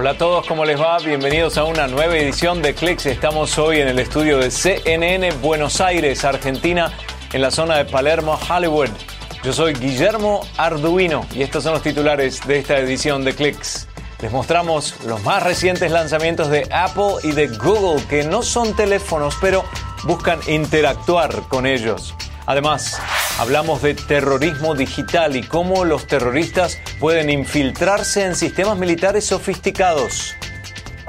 Hola a todos, ¿cómo les va? Bienvenidos a una nueva edición de Clicks. Estamos hoy en el estudio de CNN Buenos Aires, Argentina, en la zona de Palermo, Hollywood. Yo soy Guillermo Arduino y estos son los titulares de esta edición de Clicks. Les mostramos los más recientes lanzamientos de Apple y de Google, que no son teléfonos, pero buscan interactuar con ellos. Además, hablamos de terrorismo digital y cómo los terroristas pueden infiltrarse en sistemas militares sofisticados.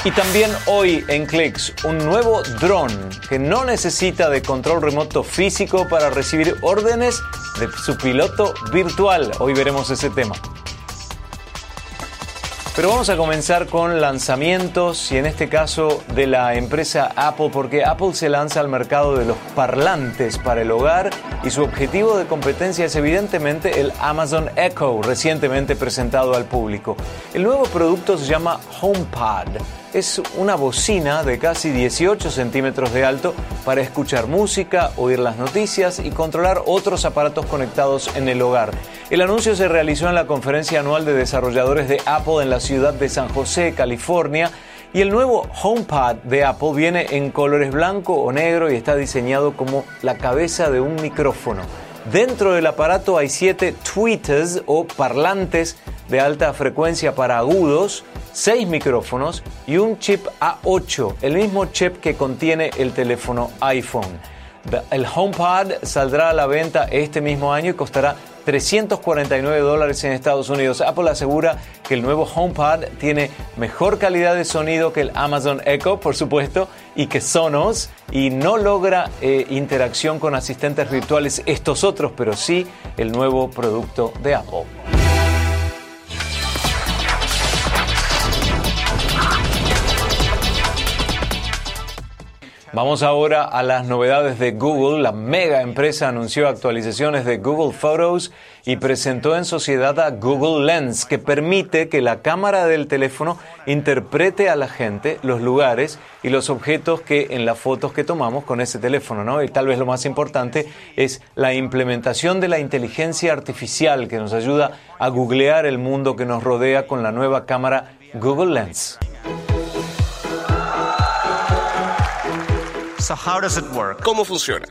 Y también hoy en Clicks, un nuevo dron que no necesita de control remoto físico para recibir órdenes de su piloto virtual. Hoy veremos ese tema. Pero vamos a comenzar con lanzamientos y en este caso de la empresa Apple porque Apple se lanza al mercado de los parlantes para el hogar y su objetivo de competencia es evidentemente el Amazon Echo recientemente presentado al público. El nuevo producto se llama HomePod es una bocina de casi 18 centímetros de alto para escuchar música, oír las noticias y controlar otros aparatos conectados en el hogar. El anuncio se realizó en la conferencia anual de desarrolladores de Apple en la ciudad de San José, California. Y el nuevo HomePod de Apple viene en colores blanco o negro y está diseñado como la cabeza de un micrófono. Dentro del aparato hay siete tweeters o parlantes de alta frecuencia para agudos, seis micrófonos y un chip A8, el mismo chip que contiene el teléfono iPhone. El HomePod saldrá a la venta este mismo año y costará 349 dólares en Estados Unidos. Apple asegura que el nuevo HomePod tiene mejor calidad de sonido que el Amazon Echo, por supuesto, y que Sonos y no logra eh, interacción con asistentes virtuales estos otros, pero sí el nuevo producto de Apple. Vamos ahora a las novedades de Google. La mega empresa anunció actualizaciones de Google Photos y presentó en sociedad a Google Lens, que permite que la cámara del teléfono interprete a la gente, los lugares y los objetos que en las fotos que tomamos con ese teléfono. ¿no? Y tal vez lo más importante es la implementación de la inteligencia artificial que nos ayuda a googlear el mundo que nos rodea con la nueva cámara Google Lens. ¿Cómo funciona?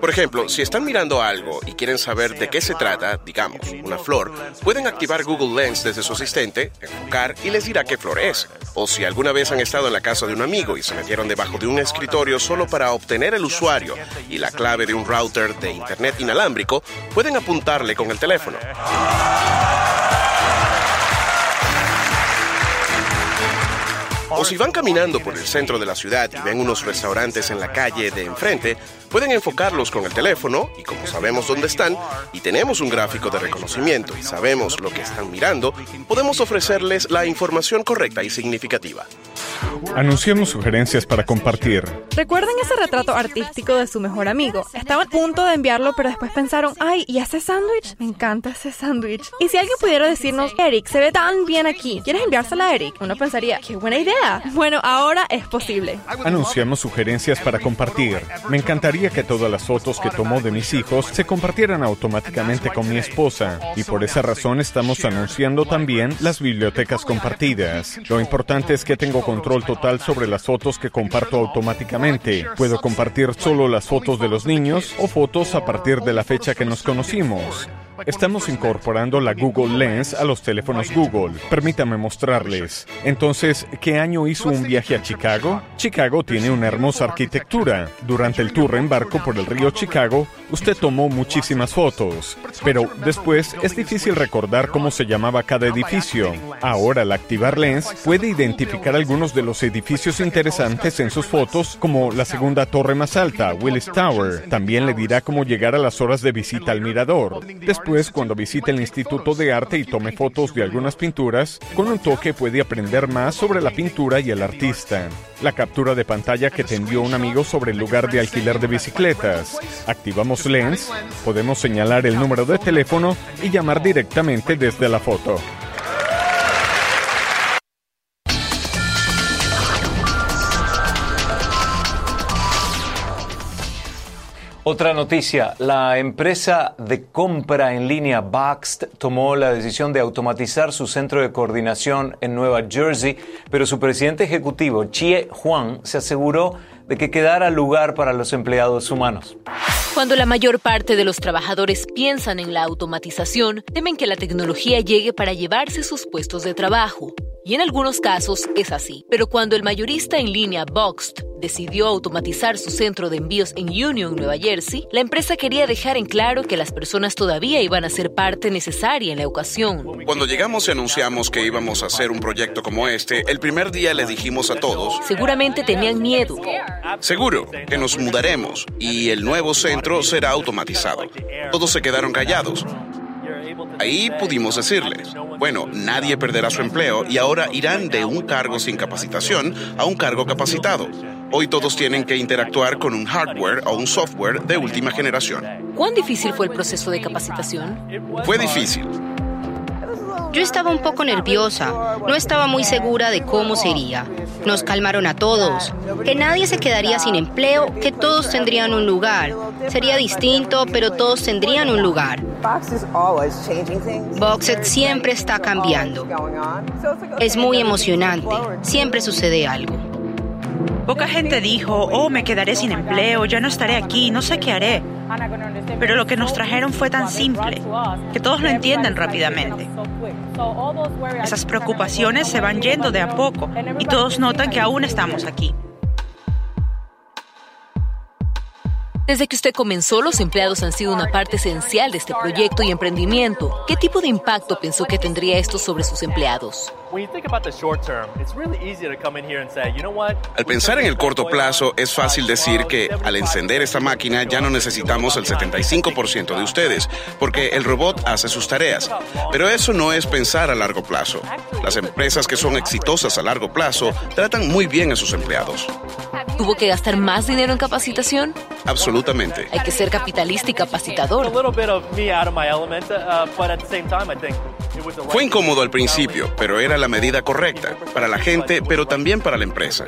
Por ejemplo, si están mirando algo y quieren saber de qué se trata, digamos, una flor, pueden activar Google Lens desde su asistente, enfocar y les dirá qué flor es. O si alguna vez han estado en la casa de un amigo y se metieron debajo de un escritorio solo para obtener el usuario y la clave de un router de Internet inalámbrico, pueden apuntarle con el teléfono. O si van caminando por el centro de la ciudad y ven unos restaurantes en la calle de enfrente, pueden enfocarlos con el teléfono y como sabemos dónde están y tenemos un gráfico de reconocimiento y sabemos lo que están mirando, podemos ofrecerles la información correcta y significativa. Anunciamos sugerencias para compartir. ¿Recuerden ese retrato artístico de su mejor amigo? Estaban a punto de enviarlo, pero después pensaron, ay, ¿y ese sándwich? Me encanta ese sándwich. Y si alguien pudiera decirnos, Eric, se ve tan bien aquí, ¿quieres enviársela a Eric? Uno pensaría, qué buena idea. Bueno, ahora es posible. Anunciamos sugerencias para compartir. Me encantaría que todas las fotos que tomó de mis hijos se compartieran automáticamente con mi esposa. Y por esa razón estamos anunciando también las bibliotecas compartidas. Lo importante es que tengo control total sobre las fotos que comparto automáticamente. Puedo compartir solo las fotos de los niños o fotos a partir de la fecha que nos conocimos. Estamos incorporando la Google Lens a los teléfonos Google. Permítame mostrarles. Entonces, ¿qué año hizo un viaje a Chicago? Chicago tiene una hermosa arquitectura. Durante el tour en barco por el río Chicago, usted tomó muchísimas fotos. Pero después es difícil recordar cómo se llamaba cada edificio. Ahora, al activar Lens, puede identificar algunos de los edificios interesantes en sus fotos, como la segunda torre más alta, Willis Tower. También le dirá cómo llegar a las horas de visita al mirador. Después, cuando visite el Instituto de Arte y tome fotos de algunas pinturas, con un toque puede aprender más sobre la pintura y el artista. La captura de pantalla que te envió un amigo sobre el lugar de alquiler de bicicletas. Activamos Lens, podemos señalar el número de teléfono y llamar directamente desde la foto. Otra noticia, la empresa de compra en línea Boxed tomó la decisión de automatizar su centro de coordinación en Nueva Jersey, pero su presidente ejecutivo, Chie Huang, se aseguró de que quedara lugar para los empleados humanos. Cuando la mayor parte de los trabajadores piensan en la automatización, temen que la tecnología llegue para llevarse sus puestos de trabajo. Y en algunos casos es así. Pero cuando el mayorista en línea Boxed decidió automatizar su centro de envíos en Union, Nueva Jersey, la empresa quería dejar en claro que las personas todavía iban a ser parte necesaria en la ocasión. Cuando llegamos y anunciamos que íbamos a hacer un proyecto como este, el primer día le dijimos a todos... Seguramente tenían miedo. Seguro que nos mudaremos y el nuevo centro será automatizado. Todos se quedaron callados. Ahí pudimos decirles, bueno, nadie perderá su empleo y ahora irán de un cargo sin capacitación a un cargo capacitado. Hoy todos tienen que interactuar con un hardware o un software de última generación. ¿Cuán difícil fue el proceso de capacitación? Fue difícil. Yo estaba un poco nerviosa, no estaba muy segura de cómo sería. Nos calmaron a todos, que nadie se quedaría sin empleo, que todos tendrían un lugar. Sería distinto, pero todos tendrían un lugar. Boxet siempre está cambiando. Es muy emocionante, siempre sucede algo. Poca gente dijo, oh, me quedaré sin empleo, ya no estaré aquí, no sé qué haré. Pero lo que nos trajeron fue tan simple, que todos lo entienden rápidamente. Esas preocupaciones se van yendo de a poco y todos notan que aún estamos aquí. Desde que usted comenzó, los empleados han sido una parte esencial de este proyecto y emprendimiento. ¿Qué tipo de impacto pensó que tendría esto sobre sus empleados? Al pensar en el corto plazo, es fácil decir que al encender esta máquina ya no necesitamos el 75% de ustedes, porque el robot hace sus tareas. Pero eso no es pensar a largo plazo. Las empresas que son exitosas a largo plazo tratan muy bien a sus empleados. ¿Tuvo que gastar más dinero en capacitación? Absolutamente. Hay que ser capitalista y capacitador. Fue incómodo al principio, pero era la medida correcta, para la gente, pero también para la empresa.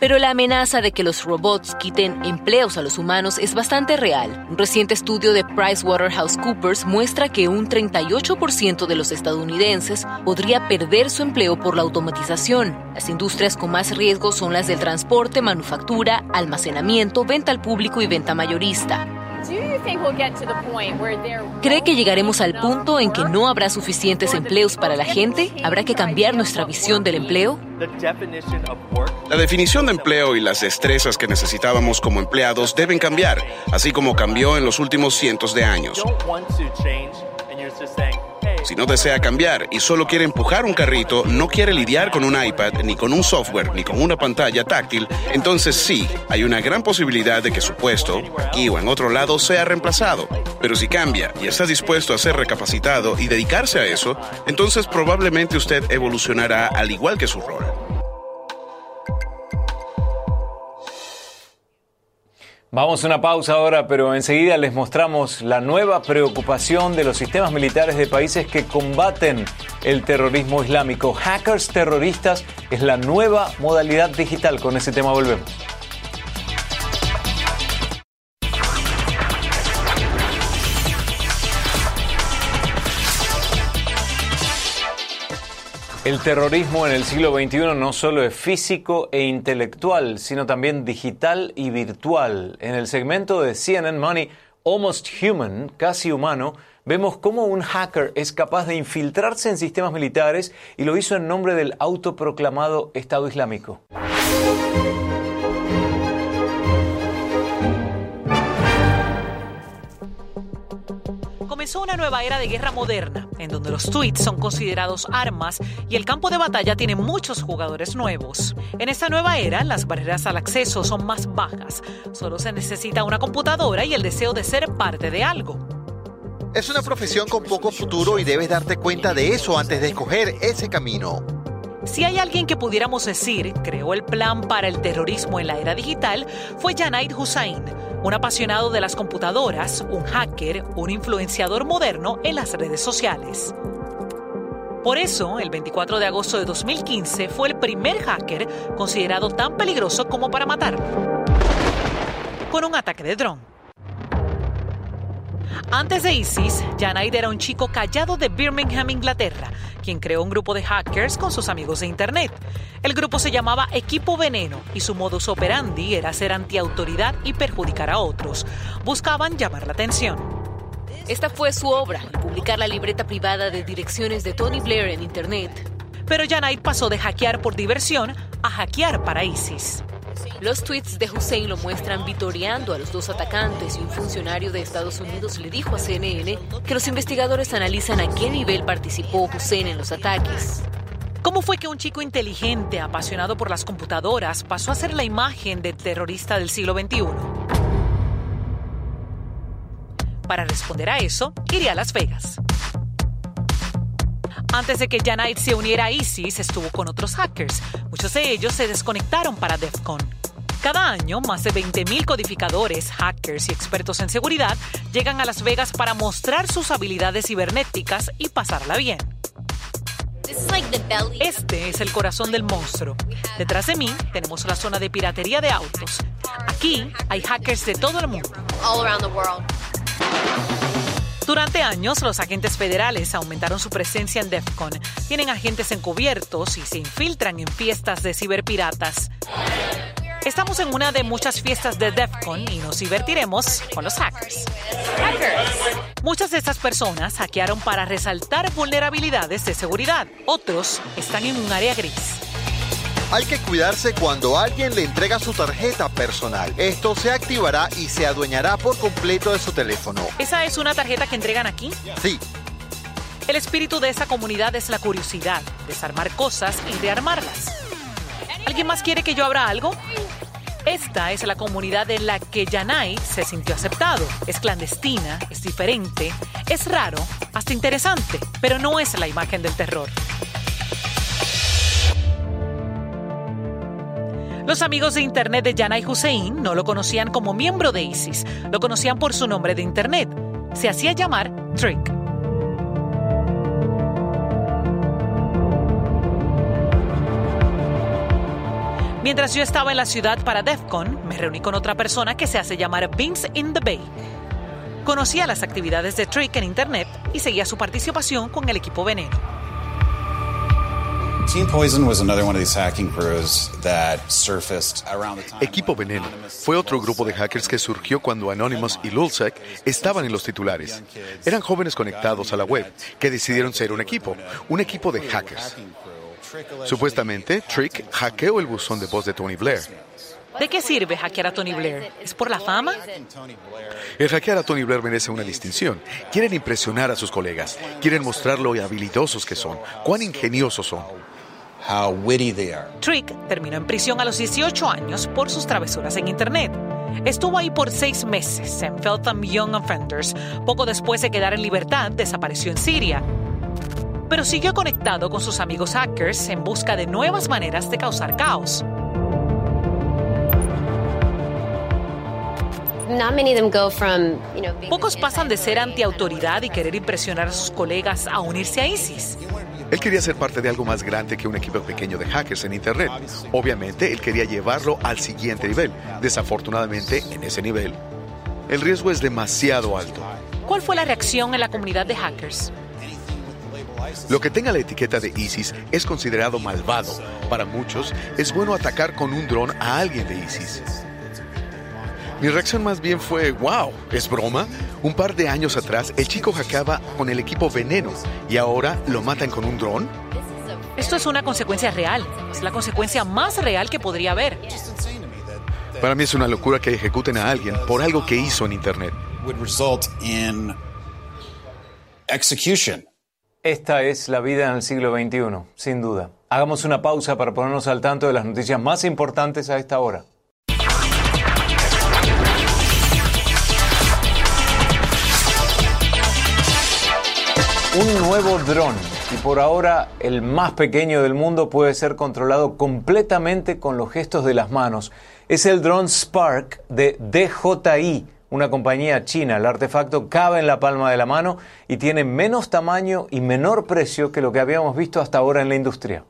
Pero la amenaza de que los robots quiten empleos a los humanos es bastante real. Un reciente estudio de PricewaterhouseCoopers muestra que un 38% de los estadounidenses podría perder su empleo por la automatización. Las industrias con más riesgo son las del transporte, manufactura, almacenamiento, venta al público y venta mayorista. ¿Cree que llegaremos al punto en que no habrá suficientes empleos para la gente? ¿Habrá que cambiar nuestra visión del empleo? La definición de empleo y las destrezas que necesitábamos como empleados deben cambiar, así como cambió en los últimos cientos de años. Si no desea cambiar y solo quiere empujar un carrito, no quiere lidiar con un iPad, ni con un software, ni con una pantalla táctil, entonces sí, hay una gran posibilidad de que su puesto, aquí o en otro lado, sea reemplazado. Pero si cambia y está dispuesto a ser recapacitado y dedicarse a eso, entonces probablemente usted evolucionará al igual que su rol. Vamos a una pausa ahora, pero enseguida les mostramos la nueva preocupación de los sistemas militares de países que combaten el terrorismo islámico. Hackers terroristas es la nueva modalidad digital. Con ese tema volvemos. El terrorismo en el siglo XXI no solo es físico e intelectual, sino también digital y virtual. En el segmento de CNN Money, Almost Human, casi humano, vemos cómo un hacker es capaz de infiltrarse en sistemas militares y lo hizo en nombre del autoproclamado Estado Islámico. Una nueva era de guerra moderna, en donde los tweets son considerados armas y el campo de batalla tiene muchos jugadores nuevos. En esta nueva era, las barreras al acceso son más bajas. Solo se necesita una computadora y el deseo de ser parte de algo. Es una profesión con poco futuro y debes darte cuenta de eso antes de escoger ese camino. Si hay alguien que pudiéramos decir creó el plan para el terrorismo en la era digital, fue Janaid Hussain, un apasionado de las computadoras, un hacker, un influenciador moderno en las redes sociales. Por eso, el 24 de agosto de 2015 fue el primer hacker considerado tan peligroso como para matar, con un ataque de dron. Antes de ISIS, Janaid era un chico callado de Birmingham, Inglaterra, quien creó un grupo de hackers con sus amigos de Internet. El grupo se llamaba Equipo Veneno y su modus operandi era ser antiautoridad y perjudicar a otros. Buscaban llamar la atención. Esta fue su obra, publicar la libreta privada de direcciones de Tony Blair en Internet. Pero Janaid pasó de hackear por diversión a hackear para ISIS. Los tweets de Hussein lo muestran vitoreando a los dos atacantes y un funcionario de Estados Unidos le dijo a CNN que los investigadores analizan a qué nivel participó Hussein en los ataques. ¿Cómo fue que un chico inteligente, apasionado por las computadoras, pasó a ser la imagen de terrorista del siglo XXI? Para responder a eso, iría a Las Vegas. Antes de que Janite se uniera a ISIS, estuvo con otros hackers. Muchos de ellos se desconectaron para DEFCON. Cada año, más de 20.000 codificadores, hackers y expertos en seguridad llegan a Las Vegas para mostrar sus habilidades cibernéticas y pasarla bien. Este es el corazón del monstruo. Detrás de mí tenemos la zona de piratería de autos. Aquí hay hackers de todo el mundo. Durante años, los agentes federales aumentaron su presencia en DEFCON. Tienen agentes encubiertos y se infiltran en fiestas de ciberpiratas. Estamos en una de muchas fiestas de DEFCON y nos divertiremos con los hackers. Muchas de estas personas hackearon para resaltar vulnerabilidades de seguridad. Otros están en un área gris. Hay que cuidarse cuando alguien le entrega su tarjeta personal. Esto se activará y se adueñará por completo de su teléfono. ¿Esa es una tarjeta que entregan aquí? Sí. El espíritu de esa comunidad es la curiosidad, desarmar cosas y rearmarlas. ¿Alguien más quiere que yo abra algo? Esta es la comunidad en la que Yanai se sintió aceptado. Es clandestina, es diferente, es raro, hasta interesante, pero no es la imagen del terror. Los amigos de Internet de Yanai Hussein no lo conocían como miembro de ISIS, lo conocían por su nombre de Internet. Se hacía llamar Trick. Mientras yo estaba en la ciudad para DEFCON, me reuní con otra persona que se hace llamar Vince in the Bay. Conocía las actividades de Trick en Internet y seguía su participación con el equipo Veneno. Equipo Veneno fue otro grupo de hackers que surgió cuando Anonymous y Lulzsec estaban en los titulares. Eran jóvenes conectados a la web que decidieron ser un equipo, un equipo de hackers. Supuestamente, Trick hackeó el buzón de voz de Tony Blair. ¿De qué sirve hackear a Tony Blair? ¿Es por la fama? El hackear a Tony Blair merece una distinción. Quieren impresionar a sus colegas. Quieren mostrar lo habilidosos que son, cuán ingeniosos son. Trick terminó en prisión a los 18 años por sus travesuras en Internet. Estuvo ahí por seis meses en Feltham Young Offenders. Poco después de quedar en libertad, desapareció en Siria pero siguió conectado con sus amigos hackers en busca de nuevas maneras de causar caos. Pocos pasan de ser antiautoridad y querer impresionar a sus colegas a unirse a ISIS. Él quería ser parte de algo más grande que un equipo pequeño de hackers en Internet. Obviamente, él quería llevarlo al siguiente nivel. Desafortunadamente, en ese nivel, el riesgo es demasiado alto. ¿Cuál fue la reacción en la comunidad de hackers? Lo que tenga la etiqueta de ISIS es considerado malvado. Para muchos, es bueno atacar con un dron a alguien de ISIS. Mi reacción más bien fue, wow, ¿es broma? Un par de años atrás, el chico hackeaba con el equipo Veneno y ahora lo matan con un dron. Esto es una consecuencia real. Es la consecuencia más real que podría haber. Para mí es una locura que ejecuten a alguien por algo que hizo en Internet. Execution. Esta es la vida en el siglo XXI, sin duda. Hagamos una pausa para ponernos al tanto de las noticias más importantes a esta hora. Un nuevo dron, y por ahora el más pequeño del mundo, puede ser controlado completamente con los gestos de las manos. Es el dron Spark de DJI una compañía china. El artefacto cabe en la palma de la mano y tiene menos tamaño y menor precio que lo que habíamos visto hasta ahora en la industria.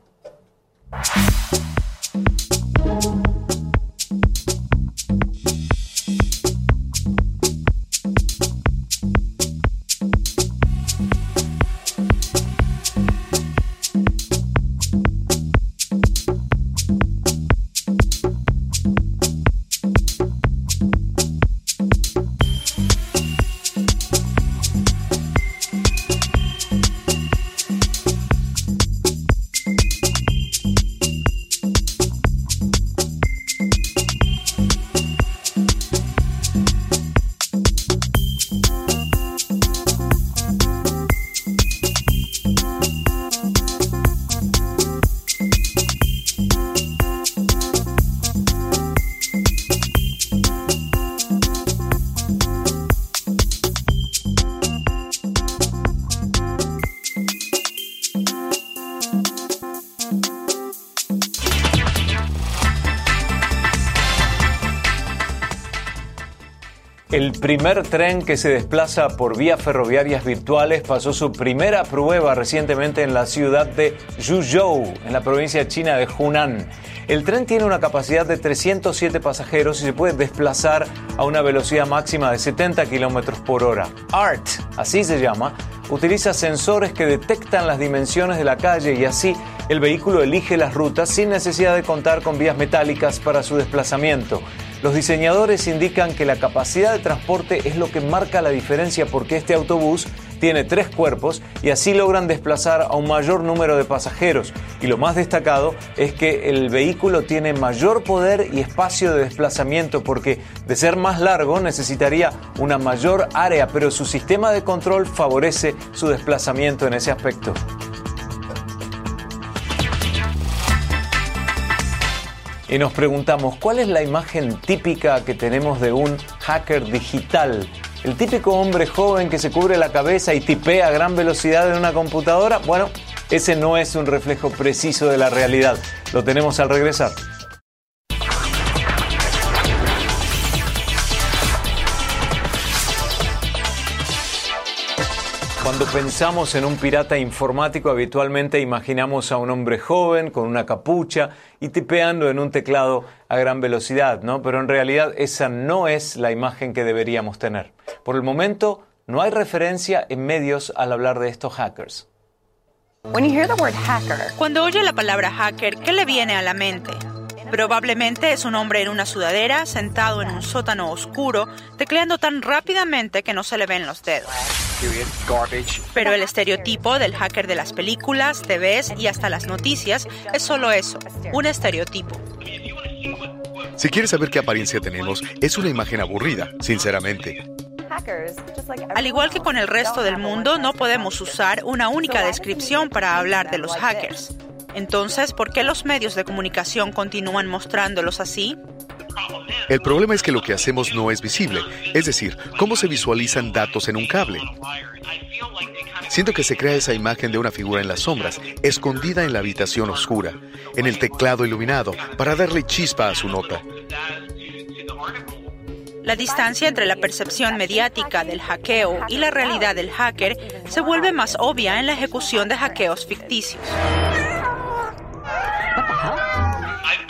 Primer tren que se desplaza por vías ferroviarias virtuales pasó su primera prueba recientemente en la ciudad de Yuzhou, en la provincia china de Hunan. El tren tiene una capacidad de 307 pasajeros y se puede desplazar a una velocidad máxima de 70 kilómetros por hora. ART, así se llama, utiliza sensores que detectan las dimensiones de la calle y así el vehículo elige las rutas sin necesidad de contar con vías metálicas para su desplazamiento. Los diseñadores indican que la capacidad de transporte es lo que marca la diferencia porque este autobús tiene tres cuerpos y así logran desplazar a un mayor número de pasajeros. Y lo más destacado es que el vehículo tiene mayor poder y espacio de desplazamiento porque de ser más largo necesitaría una mayor área, pero su sistema de control favorece su desplazamiento en ese aspecto. Y nos preguntamos cuál es la imagen típica que tenemos de un hacker digital. El típico hombre joven que se cubre la cabeza y tipea a gran velocidad en una computadora, bueno, ese no es un reflejo preciso de la realidad. Lo tenemos al regresar. Cuando pensamos en un pirata informático, habitualmente imaginamos a un hombre joven con una capucha y tipeando en un teclado a gran velocidad, ¿no? Pero en realidad esa no es la imagen que deberíamos tener. Por el momento, no hay referencia en medios al hablar de estos hackers. Cuando oye la palabra hacker, ¿qué le viene a la mente? Probablemente es un hombre en una sudadera, sentado en un sótano oscuro, tecleando tan rápidamente que no se le ven los dedos. Pero el estereotipo del hacker de las películas, TVs y hasta las noticias es solo eso, un estereotipo. Si quieres saber qué apariencia tenemos, es una imagen aburrida, sinceramente. Al igual que con el resto del mundo, no podemos usar una única descripción para hablar de los hackers. Entonces, ¿por qué los medios de comunicación continúan mostrándolos así? El problema es que lo que hacemos no es visible, es decir, cómo se visualizan datos en un cable. Siento que se crea esa imagen de una figura en las sombras, escondida en la habitación oscura, en el teclado iluminado, para darle chispa a su nota. La distancia entre la percepción mediática del hackeo y la realidad del hacker se vuelve más obvia en la ejecución de hackeos ficticios.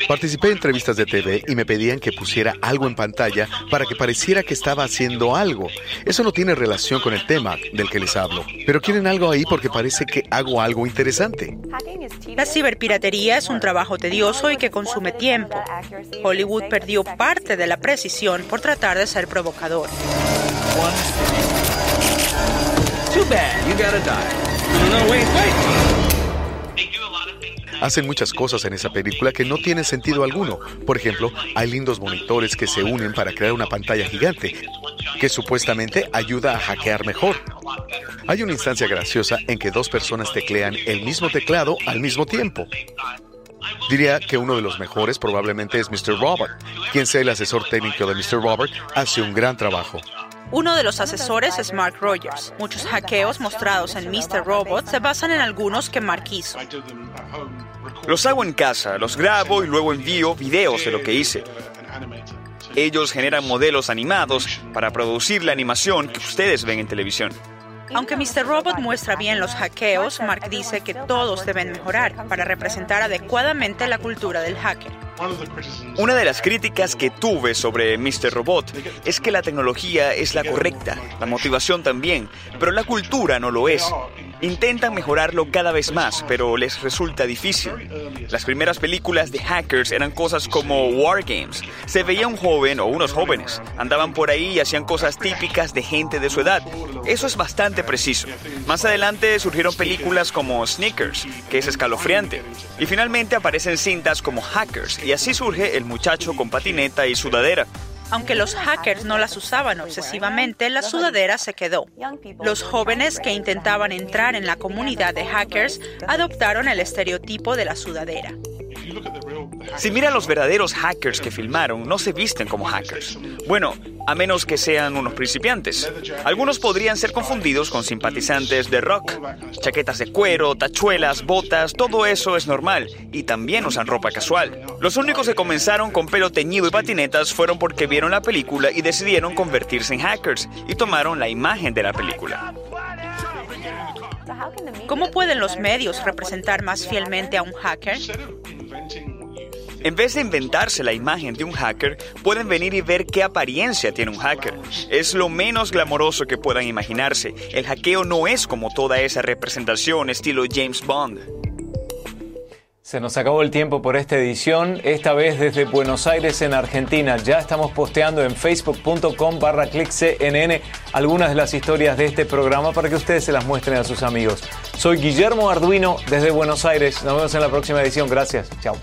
Participé en entrevistas de TV y me pedían que pusiera algo en pantalla para que pareciera que estaba haciendo algo. Eso no tiene relación con el tema del que les hablo, pero quieren algo ahí porque parece que hago algo interesante. La ciberpiratería es un trabajo tedioso y que consume tiempo. Hollywood perdió parte de la precisión por tratar de ser provocador. Hacen muchas cosas en esa película que no tienen sentido alguno. Por ejemplo, hay lindos monitores que se unen para crear una pantalla gigante, que supuestamente ayuda a hackear mejor. Hay una instancia graciosa en que dos personas teclean el mismo teclado al mismo tiempo. Diría que uno de los mejores probablemente es Mr. Robert. Quien sea el asesor técnico de Mr. Robert hace un gran trabajo. Uno de los asesores es Mark Rogers. Muchos hackeos mostrados en Mr. Robot se basan en algunos que Mark hizo. Los hago en casa, los grabo y luego envío videos de lo que hice. Ellos generan modelos animados para producir la animación que ustedes ven en televisión. Aunque Mr. Robot muestra bien los hackeos, Mark dice que todos deben mejorar para representar adecuadamente la cultura del hacker. Una de las críticas que tuve sobre Mr. Robot es que la tecnología es la correcta, la motivación también, pero la cultura no lo es. Intentan mejorarlo cada vez más, pero les resulta difícil. Las primeras películas de hackers eran cosas como Wargames. Se veía un joven o unos jóvenes. Andaban por ahí y hacían cosas típicas de gente de su edad. Eso es bastante preciso. Más adelante surgieron películas como Sneakers, que es escalofriante. Y finalmente aparecen cintas como Hackers, y así surge el muchacho con patineta y sudadera. Aunque los hackers no las usaban obsesivamente, la sudadera se quedó. Los jóvenes que intentaban entrar en la comunidad de hackers adoptaron el estereotipo de la sudadera. Si mira los verdaderos hackers que filmaron, no se visten como hackers. Bueno, a menos que sean unos principiantes. Algunos podrían ser confundidos con simpatizantes de rock. Chaquetas de cuero, tachuelas, botas, todo eso es normal. Y también usan ropa casual. Los únicos que comenzaron con pelo teñido y patinetas fueron porque vieron la película y decidieron convertirse en hackers y tomaron la imagen de la película. ¿Cómo pueden los medios representar más fielmente a un hacker? En vez de inventarse la imagen de un hacker, pueden venir y ver qué apariencia tiene un hacker. Es lo menos glamoroso que puedan imaginarse. El hackeo no es como toda esa representación estilo James Bond. Se nos acabó el tiempo por esta edición, esta vez desde Buenos Aires en Argentina. Ya estamos posteando en facebook.com barra cnn algunas de las historias de este programa para que ustedes se las muestren a sus amigos. Soy Guillermo Arduino desde Buenos Aires. Nos vemos en la próxima edición. Gracias. Chao.